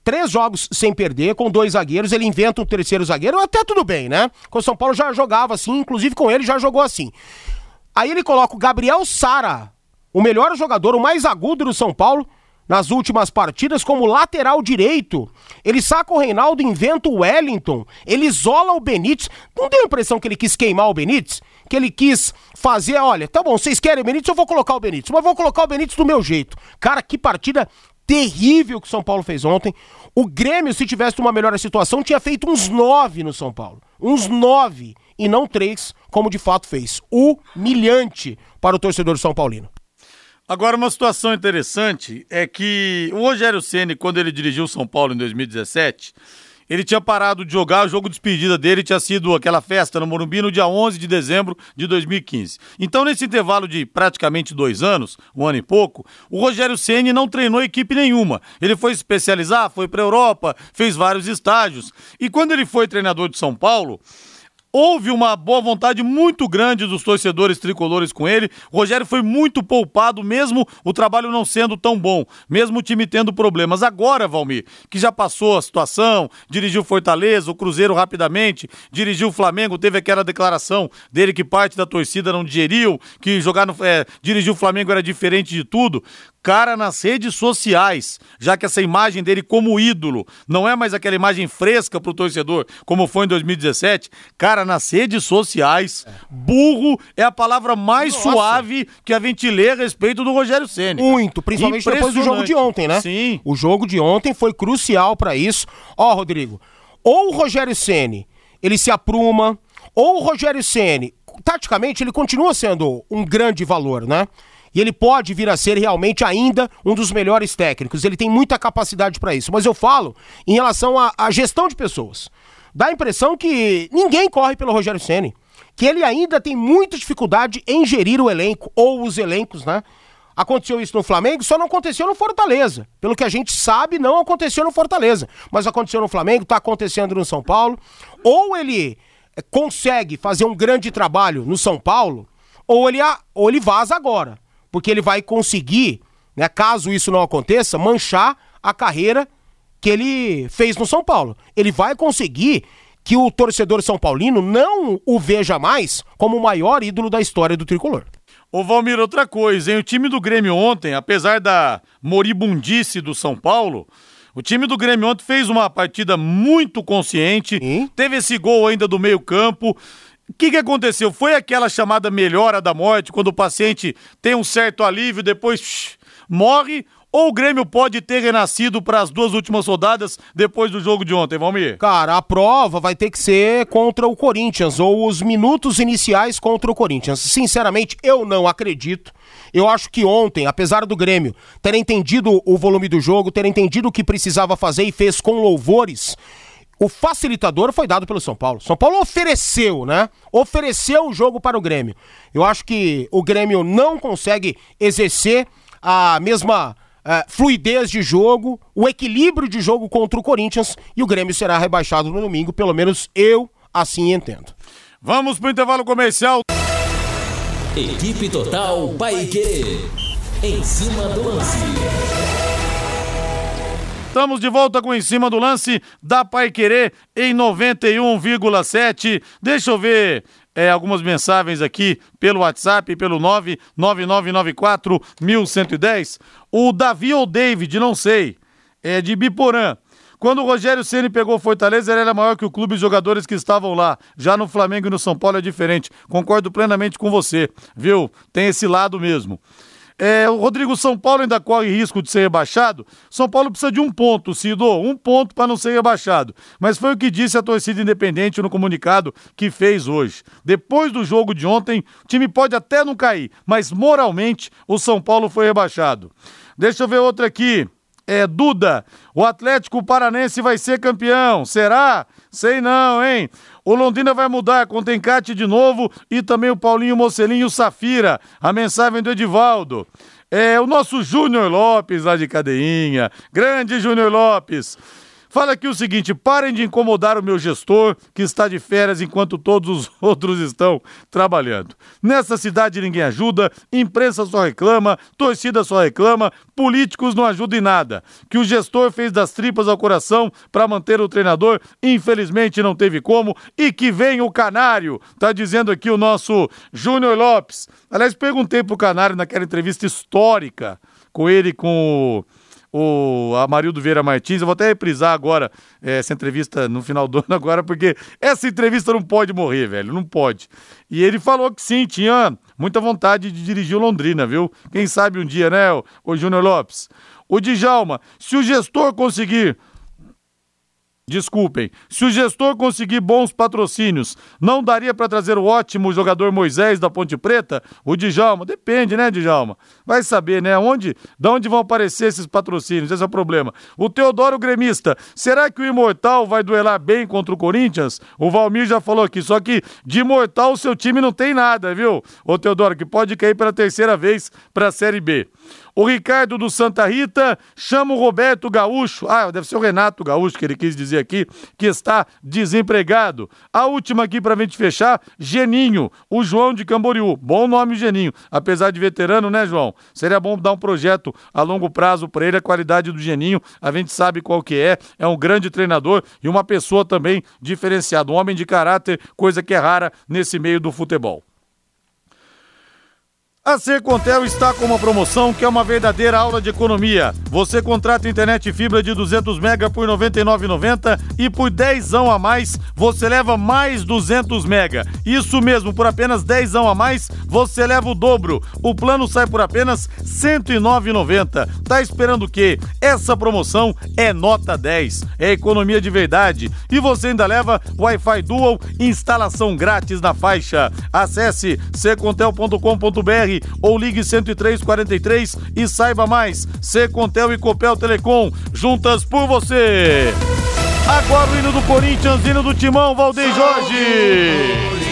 três jogos sem perder, com dois zagueiros, ele inventa um terceiro zagueiro, até tudo bem, né? Com o São Paulo já jogava assim, inclusive com ele já jogou assim. Aí ele coloca o Gabriel Sara, o melhor jogador, o mais agudo do São Paulo, nas últimas partidas como lateral direito. Ele saca o Reinaldo, inventa o Wellington, ele isola o Benítez. Não tem a impressão que ele quis queimar o Benítez? Que ele quis fazer, olha, tá bom, vocês querem o Benítez, eu vou colocar o Benítez, mas vou colocar o Benítez do meu jeito. Cara, que partida terrível que o São Paulo fez ontem. O Grêmio, se tivesse uma melhor situação, tinha feito uns nove no São Paulo. Uns nove e não três, como de fato fez. Humilhante para o torcedor São Paulino. Agora, uma situação interessante é que o Rogério Ceni, quando ele dirigiu o São Paulo em 2017, ele tinha parado de jogar, o jogo de despedida dele tinha sido aquela festa no Morumbi no dia 11 de dezembro de 2015. Então, nesse intervalo de praticamente dois anos, um ano e pouco, o Rogério Ceni não treinou equipe nenhuma. Ele foi especializar, foi para Europa, fez vários estágios. E quando ele foi treinador de São Paulo, Houve uma boa vontade muito grande dos torcedores tricolores com ele. O Rogério foi muito poupado, mesmo o trabalho não sendo tão bom, mesmo o time tendo problemas. Agora, Valmir, que já passou a situação, dirigiu Fortaleza, o Cruzeiro rapidamente, dirigiu o Flamengo, teve aquela declaração dele que parte da torcida não digeriu, que jogar no. É, dirigir o Flamengo era diferente de tudo cara nas redes sociais, já que essa imagem dele como ídolo não é mais aquela imagem fresca pro torcedor, como foi em 2017. Cara, nas redes sociais, burro é a palavra mais Nossa. suave que a gente lê a respeito do Rogério Ceni. Muito, principalmente depois do jogo de ontem, né? Sim. O jogo de ontem foi crucial para isso. Ó, Rodrigo, ou o Rogério Ceni, ele se apruma, ou o Rogério Ceni, taticamente ele continua sendo um grande valor, né? E ele pode vir a ser realmente ainda um dos melhores técnicos. Ele tem muita capacidade para isso. Mas eu falo em relação à, gestão de pessoas. Dá a impressão que ninguém corre pelo Rogério Ceni, que ele ainda tem muita dificuldade em gerir o elenco ou os elencos, né? Aconteceu isso no Flamengo, só não aconteceu no Fortaleza. Pelo que a gente sabe, não aconteceu no Fortaleza. Mas aconteceu no Flamengo, está acontecendo no São Paulo. Ou ele eh, consegue fazer um grande trabalho no São Paulo, ou ele, ou ele vaza agora porque ele vai conseguir, né, caso isso não aconteça, manchar a carreira que ele fez no São Paulo. Ele vai conseguir que o torcedor são paulino não o veja mais como o maior ídolo da história do tricolor. Ô Valmir, outra coisa, hein? O time do Grêmio ontem, apesar da moribundice do São Paulo, o time do Grêmio ontem fez uma partida muito consciente, Sim. teve esse gol ainda do meio-campo. O que, que aconteceu? Foi aquela chamada melhora da morte, quando o paciente tem um certo alívio, depois morre? Ou o Grêmio pode ter renascido para as duas últimas rodadas depois do jogo de ontem, Valmir? Cara, a prova vai ter que ser contra o Corinthians, ou os minutos iniciais contra o Corinthians. Sinceramente, eu não acredito. Eu acho que ontem, apesar do Grêmio ter entendido o volume do jogo, ter entendido o que precisava fazer e fez com louvores, o facilitador foi dado pelo São Paulo. São Paulo ofereceu, né? Ofereceu o jogo para o Grêmio. Eu acho que o Grêmio não consegue exercer a mesma uh, fluidez de jogo, o equilíbrio de jogo contra o Corinthians e o Grêmio será rebaixado no domingo. Pelo menos eu assim entendo. Vamos para o intervalo comercial. Equipe Total Paique. Em cima do lance. Estamos de volta com em cima do lance da Pai Querer em 91,7. Deixa eu ver é, algumas mensagens aqui pelo WhatsApp, pelo 99994 1110. O Davi ou David, não sei, é de Biporã. Quando o Rogério Ceni pegou Fortaleza, ele era maior que o clube e jogadores que estavam lá. Já no Flamengo e no São Paulo é diferente. Concordo plenamente com você, viu? Tem esse lado mesmo. É, o Rodrigo São Paulo ainda corre risco de ser rebaixado. São Paulo precisa de um ponto, Cido, um ponto para não ser rebaixado. Mas foi o que disse a torcida independente no comunicado que fez hoje. Depois do jogo de ontem, o time pode até não cair, mas moralmente o São Paulo foi rebaixado. Deixa eu ver outra aqui. É, Duda, o Atlético Paranense vai ser campeão. Será? Sei não, hein? O Londrina vai mudar com o Tencate de novo e também o Paulinho Mocelinho Safira. A mensagem do Edivaldo. É o nosso Júnior Lopes lá de Cadeinha. Grande Júnior Lopes. Fala aqui o seguinte: parem de incomodar o meu gestor, que está de férias enquanto todos os outros estão trabalhando. Nessa cidade ninguém ajuda, imprensa só reclama, torcida só reclama, políticos não ajudam em nada. Que o gestor fez das tripas ao coração para manter o treinador, infelizmente não teve como, e que vem o Canário, tá dizendo aqui o nosso Júnior Lopes. Aliás, perguntei pro Canário naquela entrevista histórica com ele com o o Amarildo Vieira Martins. Eu vou até reprisar agora é, essa entrevista no final do ano agora, porque essa entrevista não pode morrer, velho, não pode. E ele falou que sim, tinha muita vontade de dirigir o Londrina, viu? Quem sabe um dia, né, o, o Júnior Lopes. O Djalma, se o gestor conseguir Desculpem. Se o gestor conseguir bons patrocínios, não daria para trazer o ótimo jogador Moisés da Ponte Preta? O Djalma? Depende, né, Djalma? Vai saber, né? Onde, da onde vão aparecer esses patrocínios? Esse é o problema. O Teodoro Gremista, será que o Imortal vai duelar bem contra o Corinthians? O Valmir já falou aqui, só que de Imortal o seu time não tem nada, viu? Ô Teodoro, que pode cair pela terceira vez para a Série B. O Ricardo do Santa Rita chama o Roberto Gaúcho. Ah, deve ser o Renato Gaúcho que ele quis dizer aqui, que está desempregado. A última aqui para a gente fechar, Geninho, o João de Camboriú. Bom nome, Geninho. Apesar de veterano, né, João? Seria bom dar um projeto a longo prazo para ele. A qualidade do Geninho, a gente sabe qual que é. É um grande treinador e uma pessoa também diferenciada. Um homem de caráter, coisa que é rara nesse meio do futebol. A Secontel está com uma promoção que é uma verdadeira aula de economia. Você contrata internet fibra de 200 mega por R$ 99,90 e por 10 a mais você leva mais 200 mega. Isso mesmo, por apenas 10 a mais você leva o dobro. O plano sai por apenas R$ 109,90. Tá esperando o quê? Essa promoção é nota 10. É economia de verdade. E você ainda leva Wi-Fi Dual, instalação grátis na faixa. Acesse ou ligue 10343 e saiba mais. Secontel e Copel Telecom, juntas por você. Agora o hino do Corinthians, hino do Timão, Valdeir Jorge.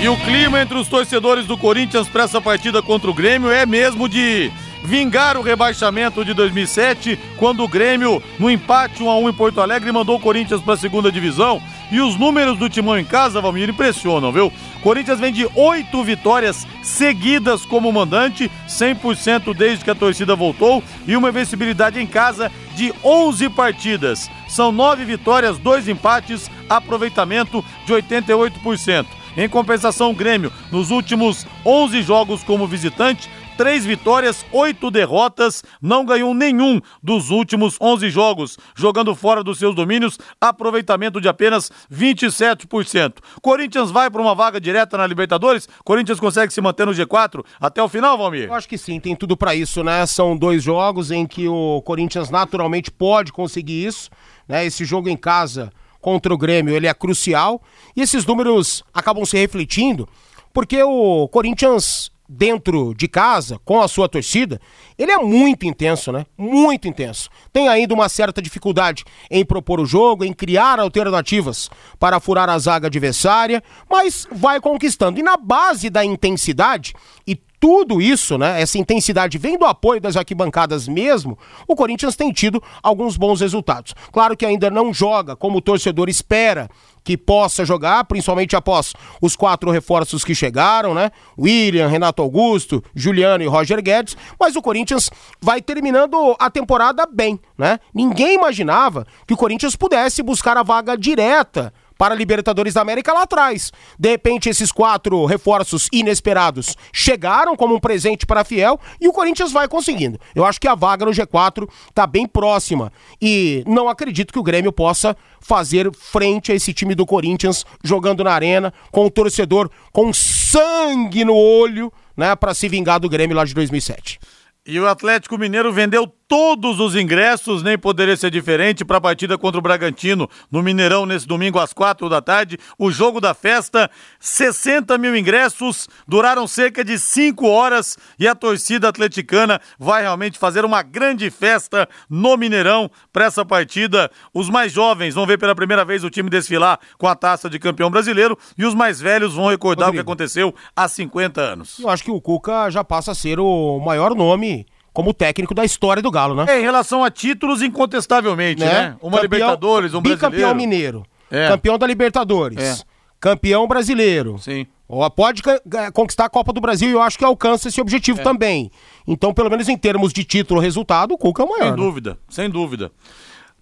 E o clima entre os torcedores do Corinthians para essa partida contra o Grêmio é mesmo de vingar o rebaixamento de 2007, quando o Grêmio, no empate 1 a 1 em Porto Alegre, mandou o Corinthians para a segunda divisão. E os números do Timão em casa, Valmir, impressionam, viu? Corinthians vem de oito vitórias seguidas como mandante, 100% desde que a torcida voltou, e uma invencibilidade em casa de 11 partidas. São nove vitórias, dois empates, aproveitamento de 88%. Em compensação, o Grêmio, nos últimos 11 jogos como visitante, três vitórias, oito derrotas, não ganhou nenhum dos últimos 11 jogos, jogando fora dos seus domínios, aproveitamento de apenas 27%. Corinthians vai para uma vaga direta na Libertadores? Corinthians consegue se manter no G4 até o final, Valmir? Eu acho que sim, tem tudo para isso, né? São dois jogos em que o Corinthians naturalmente pode conseguir isso, né? Esse jogo em casa contra o Grêmio, ele é crucial, e esses números acabam se refletindo, porque o Corinthians dentro de casa, com a sua torcida, ele é muito intenso, né? Muito intenso. Tem ainda uma certa dificuldade em propor o jogo, em criar alternativas para furar a zaga adversária, mas vai conquistando. E na base da intensidade, e tudo isso, né, essa intensidade vem do apoio das arquibancadas mesmo, o Corinthians tem tido alguns bons resultados. Claro que ainda não joga como o torcedor espera que possa jogar, principalmente após os quatro reforços que chegaram, né? William, Renato Augusto, Juliano e Roger Guedes, mas o Corinthians vai terminando a temporada bem, né? Ninguém imaginava que o Corinthians pudesse buscar a vaga direta para a Libertadores da América lá atrás. De repente, esses quatro reforços inesperados chegaram como um presente para a Fiel e o Corinthians vai conseguindo. Eu acho que a vaga no G4 está bem próxima e não acredito que o Grêmio possa fazer frente a esse time do Corinthians jogando na arena com o torcedor com sangue no olho, né, para se vingar do Grêmio lá de 2007. E o Atlético Mineiro vendeu todos os ingressos, nem poderia ser diferente, para a partida contra o Bragantino no Mineirão nesse domingo às quatro da tarde. O jogo da festa, 60 mil ingressos, duraram cerca de cinco horas e a torcida atleticana vai realmente fazer uma grande festa no Mineirão para essa partida. Os mais jovens vão ver pela primeira vez o time desfilar com a taça de campeão brasileiro e os mais velhos vão recordar Rodrigo. o que aconteceu há 50 anos. Eu acho que o Cuca já passa a ser o maior nome como técnico da história do Galo, né? É, em relação a títulos, incontestavelmente, né? né? Uma campeão, Libertadores, um brasileiro. Bicampeão mineiro. É. Campeão da Libertadores. É. Campeão brasileiro. Sim. Pode conquistar a Copa do Brasil e eu acho que alcança esse objetivo é. também. Então, pelo menos em termos de título resultado, o Cuca é o maior. Sem né? dúvida, sem dúvida.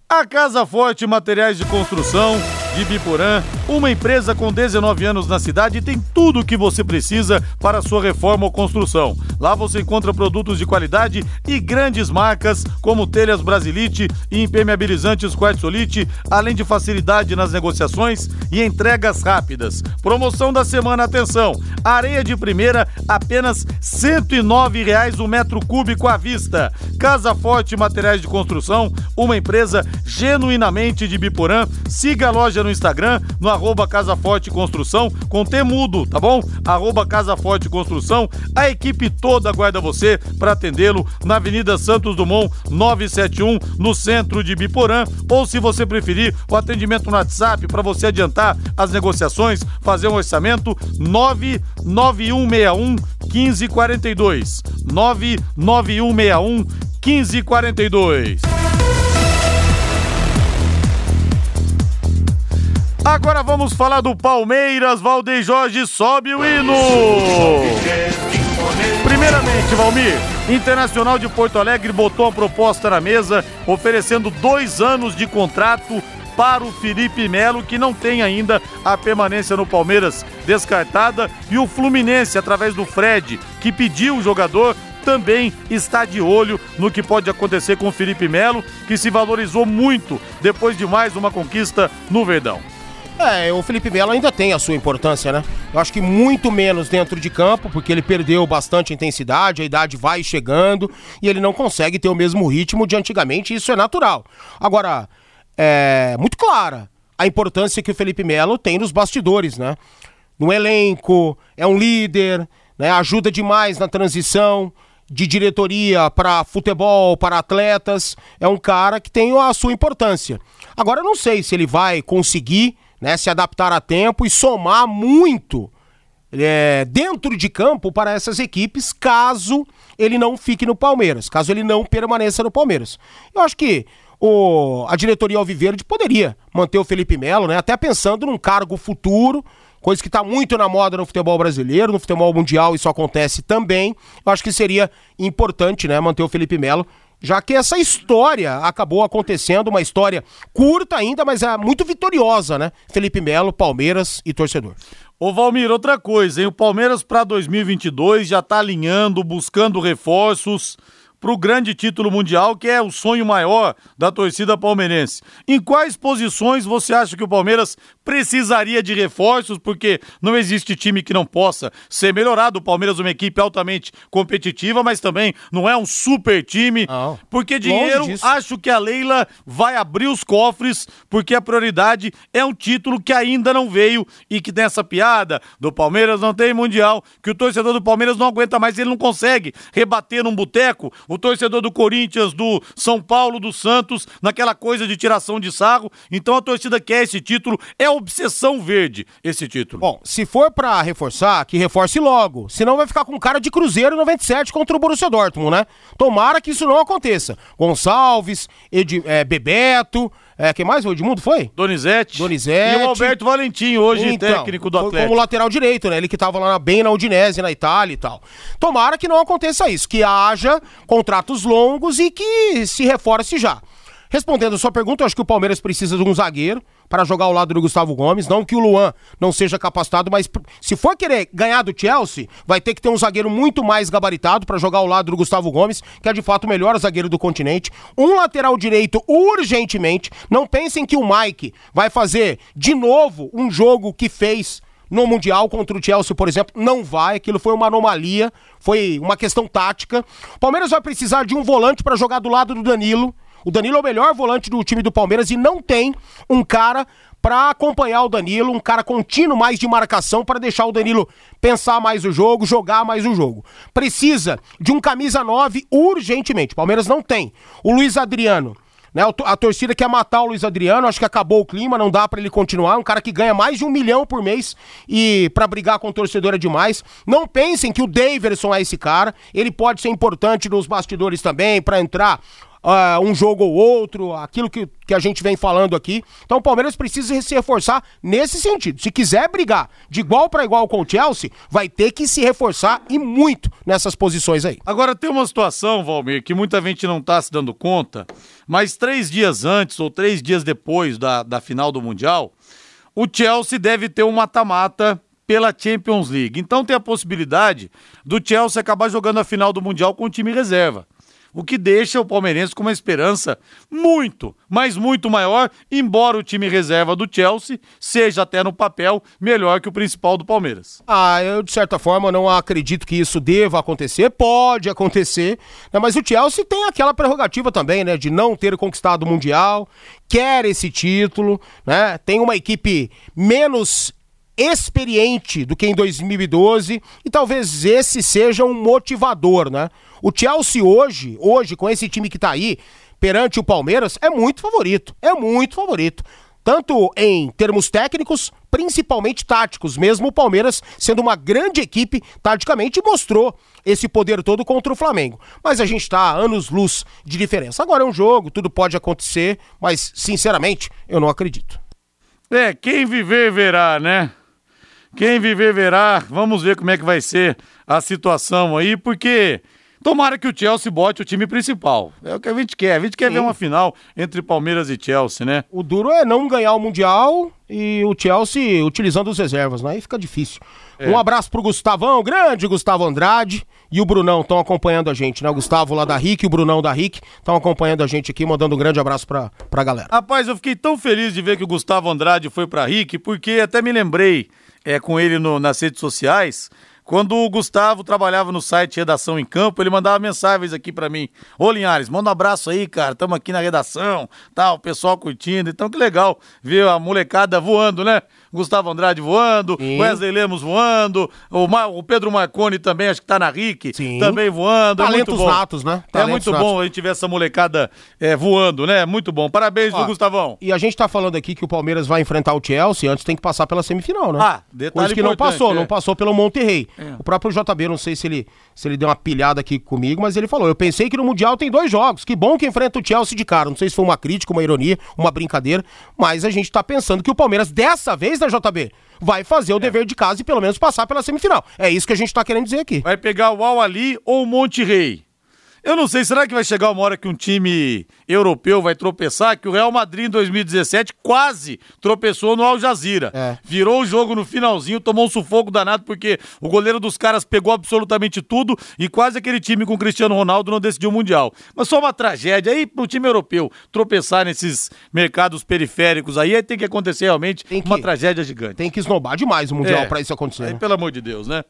A Casa Forte Materiais de Construção de Biporã, uma empresa com 19 anos na cidade tem tudo o que você precisa para sua reforma ou construção. Lá você encontra produtos de qualidade e grandes marcas como telhas Brasilite e impermeabilizantes Quartzolite, além de facilidade nas negociações e entregas rápidas. Promoção da semana, atenção! Areia de primeira, apenas 109 reais o metro cúbico à vista. Casa Forte Materiais de Construção, uma empresa genuinamente de Biporã. Siga a loja no Instagram, no arroba Casa Forte Construção, com temudo, tá bom? Arroba Casa Forte Construção. A equipe toda aguarda você para atendê-lo na Avenida Santos Dumont 971, no centro de Biporã. Ou se você preferir, o atendimento no WhatsApp para você adiantar as negociações, fazer um orçamento 99161 1542. 99161 1542. Agora vamos falar do Palmeiras. Valdeir Jorge sobe o hino. Primeiramente, Valmir, Internacional de Porto Alegre botou a proposta na mesa, oferecendo dois anos de contrato para o Felipe Melo, que não tem ainda a permanência no Palmeiras descartada, e o Fluminense, através do Fred, que pediu o jogador, também está de olho no que pode acontecer com o Felipe Melo, que se valorizou muito depois de mais uma conquista no Verdão. É, o Felipe Melo ainda tem a sua importância, né? Eu acho que muito menos dentro de campo, porque ele perdeu bastante intensidade, a idade vai chegando e ele não consegue ter o mesmo ritmo de antigamente, isso é natural. Agora, é muito clara a importância que o Felipe Melo tem nos bastidores, né? No elenco, é um líder, né? ajuda demais na transição de diretoria para futebol, para atletas. É um cara que tem a sua importância. Agora, eu não sei se ele vai conseguir né, se adaptar a tempo e somar muito é, dentro de campo para essas equipes, caso ele não fique no Palmeiras, caso ele não permaneça no Palmeiras. Eu acho que o, a diretoria Alviverde poderia manter o Felipe Melo, né, até pensando num cargo futuro, coisa que está muito na moda no futebol brasileiro, no futebol mundial isso acontece também. Eu acho que seria importante né, manter o Felipe Melo já que essa história acabou acontecendo, uma história curta ainda, mas é muito vitoriosa, né? Felipe Melo, Palmeiras e torcedor. Ô Valmir, outra coisa, hein? O Palmeiras para 2022 já tá alinhando, buscando reforços para o grande título mundial, que é o sonho maior da torcida palmeirense. Em quais posições você acha que o Palmeiras precisaria de reforços? Porque não existe time que não possa ser melhorado. O Palmeiras é uma equipe altamente competitiva, mas também não é um super time. Não. Porque dinheiro, acho que a Leila vai abrir os cofres, porque a prioridade é um título que ainda não veio e que tem essa piada do Palmeiras não tem mundial, que o torcedor do Palmeiras não aguenta mais, ele não consegue rebater num boteco o torcedor do Corinthians, do São Paulo, do Santos, naquela coisa de tiração de sarro. Então a torcida quer esse título, é obsessão verde esse título. Bom, se for para reforçar, que reforce logo, senão vai ficar com cara de Cruzeiro 97 contra o Borussia Dortmund, né? Tomara que isso não aconteça. Gonçalves, Ed, é, Bebeto, é, quem mais? O Edmundo foi? Donizete. Donizete. E o Alberto Valentim, hoje então, técnico do Atlético. Como lateral direito, né? Ele que tava lá bem na Udinese, na Itália e tal. Tomara que não aconteça isso, que haja contratos longos e que se reforce já. Respondendo a sua pergunta, eu acho que o Palmeiras precisa de um zagueiro para jogar ao lado do Gustavo Gomes. Não que o Luan não seja capacitado, mas se for querer ganhar do Chelsea, vai ter que ter um zagueiro muito mais gabaritado para jogar ao lado do Gustavo Gomes, que é de fato o melhor zagueiro do continente. Um lateral direito urgentemente. Não pensem que o Mike vai fazer de novo um jogo que fez no Mundial contra o Chelsea, por exemplo, não vai. Aquilo foi uma anomalia, foi uma questão tática. O Palmeiras vai precisar de um volante para jogar do lado do Danilo. O Danilo é o melhor volante do time do Palmeiras e não tem um cara para acompanhar o Danilo, um cara contínuo mais de marcação para deixar o Danilo pensar mais o jogo, jogar mais o jogo. Precisa de um camisa 9 urgentemente. O Palmeiras não tem. O Luiz Adriano né, a torcida quer matar o Luiz Adriano, acho que acabou o clima, não dá para ele continuar. Um cara que ganha mais de um milhão por mês e para brigar com o torcedor é demais. Não pensem que o Daverson é esse cara, ele pode ser importante nos bastidores também para entrar uh, um jogo ou outro, aquilo que, que a gente vem falando aqui. Então o Palmeiras precisa se reforçar nesse sentido. Se quiser brigar de igual para igual com o Chelsea, vai ter que se reforçar e muito nessas posições aí. Agora tem uma situação, Valmir, que muita gente não está se dando conta, mas três dias antes ou três dias depois da, da final do Mundial, o Chelsea deve ter um mata-mata pela Champions League. Então tem a possibilidade do Chelsea acabar jogando a final do Mundial com o time reserva o que deixa o palmeirense com uma esperança muito, mas muito maior, embora o time reserva do Chelsea seja até no papel melhor que o principal do Palmeiras. Ah, eu de certa forma não acredito que isso deva acontecer, pode acontecer, né, mas o Chelsea tem aquela prerrogativa também, né, de não ter conquistado o Mundial, quer esse título, né, tem uma equipe menos experiente do que em 2012 e talvez esse seja um motivador, né? O Chelsea hoje, hoje com esse time que tá aí perante o Palmeiras é muito favorito, é muito favorito. Tanto em termos técnicos, principalmente táticos, mesmo o Palmeiras sendo uma grande equipe taticamente mostrou esse poder todo contra o Flamengo. Mas a gente está a anos-luz de diferença. Agora é um jogo, tudo pode acontecer, mas sinceramente eu não acredito. É, quem viver verá, né? Quem viver verá. Vamos ver como é que vai ser a situação aí, porque tomara que o Chelsea bote o time principal. É o que a gente quer. A gente quer Sim. ver uma final entre Palmeiras e Chelsea, né? O duro é não ganhar o Mundial e o Chelsea utilizando as reservas, né? Aí fica difícil. É. Um abraço pro Gustavão, grande Gustavo Andrade e o Brunão estão acompanhando a gente, né? O Gustavo lá da RIC e o Brunão da RIC estão acompanhando a gente aqui, mandando um grande abraço pra, pra galera. Rapaz, eu fiquei tão feliz de ver que o Gustavo Andrade foi pra RIC, porque até me lembrei é, com ele no, nas redes sociais. Quando o Gustavo trabalhava no site Redação em Campo, ele mandava mensagens aqui para mim. Ô Linhares, manda um abraço aí, cara. Tamo aqui na redação, tal, o pessoal curtindo. Então que legal ver a molecada voando, né? Gustavo Andrade voando, Sim. Wesley Lemos voando, o, Mar, o Pedro Marconi também, acho que tá na RIC, Sim. também voando. Talentos é muito bom. natos, né? Talentos é muito natos. bom a gente ver essa molecada é, voando, né? Muito bom. Parabéns, Ó, do Gustavão. E a gente tá falando aqui que o Palmeiras vai enfrentar o Chelsea, antes tem que passar pela semifinal, né? Ah, detalhe Coisa que não passou, é. não passou pelo Monterrey. É. O próprio JB, não sei se ele, se ele deu uma pilhada aqui comigo, mas ele falou, eu pensei que no Mundial tem dois jogos, que bom que enfrenta o Chelsea de cara. Não sei se foi uma crítica, uma ironia, uma brincadeira, mas a gente tá pensando que o Palmeiras, dessa vez, da JB, vai fazer o é. dever de casa e pelo menos passar pela semifinal. É isso que a gente tá querendo dizer aqui. Vai pegar o Al Ali ou o Monte Rei. Eu não sei, será que vai chegar uma hora que um time europeu vai tropeçar? Que o Real Madrid em 2017 quase tropeçou no Al Jazeera. É. Virou o jogo no finalzinho, tomou um sufoco danado porque o goleiro dos caras pegou absolutamente tudo e quase aquele time com o Cristiano Ronaldo não decidiu o Mundial. Mas só uma tragédia. Aí pro time europeu tropeçar nesses mercados periféricos aí, aí tem que acontecer realmente que, uma tragédia gigante. Tem que esnobar demais o Mundial é. para isso acontecer. Aí, né? Pelo amor de Deus, né?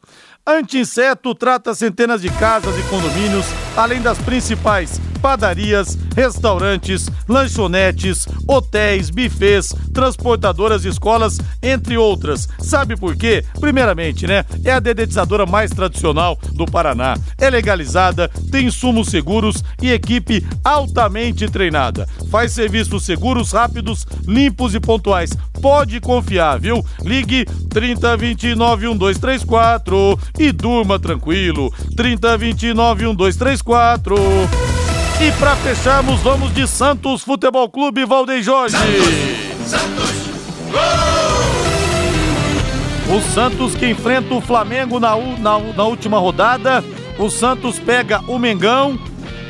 Anti-inseto trata centenas de casas e condomínios, além das principais padarias, restaurantes, lanchonetes, hotéis, bufês, transportadoras de escolas, entre outras. Sabe por quê? Primeiramente, né? É a dedetizadora mais tradicional do Paraná. É legalizada, tem insumos seguros e equipe altamente treinada. Faz serviços seguros, rápidos, limpos e pontuais. Pode confiar, viu? Ligue 3029 1234 e durma tranquilo. 3029 1234 e para fecharmos, vamos de Santos Futebol Clube Valdeir Jorge. Santos, Santos, o Santos que enfrenta o Flamengo na, na, na última rodada. O Santos pega o Mengão.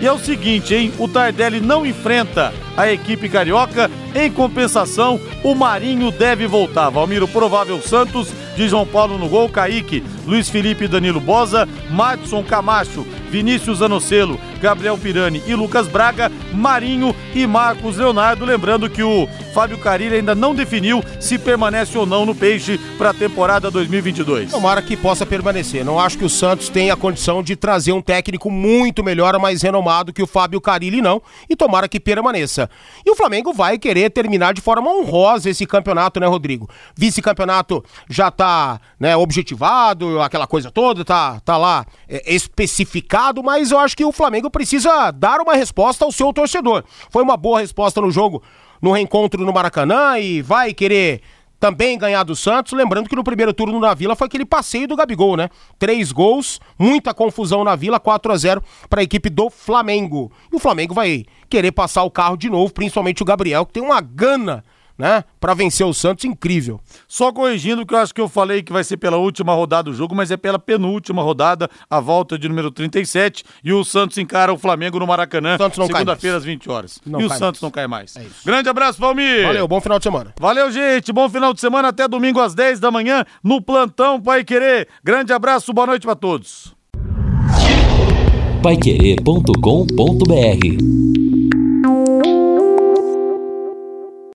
E é o seguinte, hein? O Tardelli não enfrenta a equipe carioca. Em compensação, o Marinho deve voltar. Valmiro, provável Santos, de João Paulo no gol, Kaique, Luiz Felipe Danilo Bosa, Madison Camacho, Vinícius Anocelo, Gabriel Pirani e Lucas Braga, Marinho e Marcos Leonardo. Lembrando que o Fábio Carilli ainda não definiu se permanece ou não no Peixe para a temporada 2022. Tomara que possa permanecer. Não acho que o Santos tenha a condição de trazer um técnico muito melhor, mais renomado que o Fábio Carilli, não. E tomara que permaneça. E o Flamengo vai querer terminar de forma honrosa esse campeonato, né, Rodrigo? Vice-campeonato já tá, né, objetivado, aquela coisa toda, tá, tá lá é, especificado, mas eu acho que o Flamengo precisa dar uma resposta ao seu torcedor. Foi uma boa resposta no jogo, no reencontro no Maracanã e vai querer também ganhar do Santos. Lembrando que no primeiro turno na Vila foi aquele passeio do Gabigol, né? Três gols, muita confusão na Vila, 4 a 0 para a equipe do Flamengo. E o Flamengo vai querer passar o carro de novo, principalmente o Gabriel, que tem uma gana né? Pra vencer o Santos, incrível. Só corrigindo que eu acho que eu falei que vai ser pela última rodada do jogo, mas é pela penúltima rodada, a volta de número 37, e o Santos encara o Flamengo no Maracanã, segunda-feira às 20 horas. Não e o Santos mais. não cai mais. É Grande abraço, Valmir! Valeu, bom final de semana. Valeu, gente, bom final de semana, até domingo às 10 da manhã, no Plantão Pai Querer. Grande abraço, boa noite para todos. Paiquerê.com.br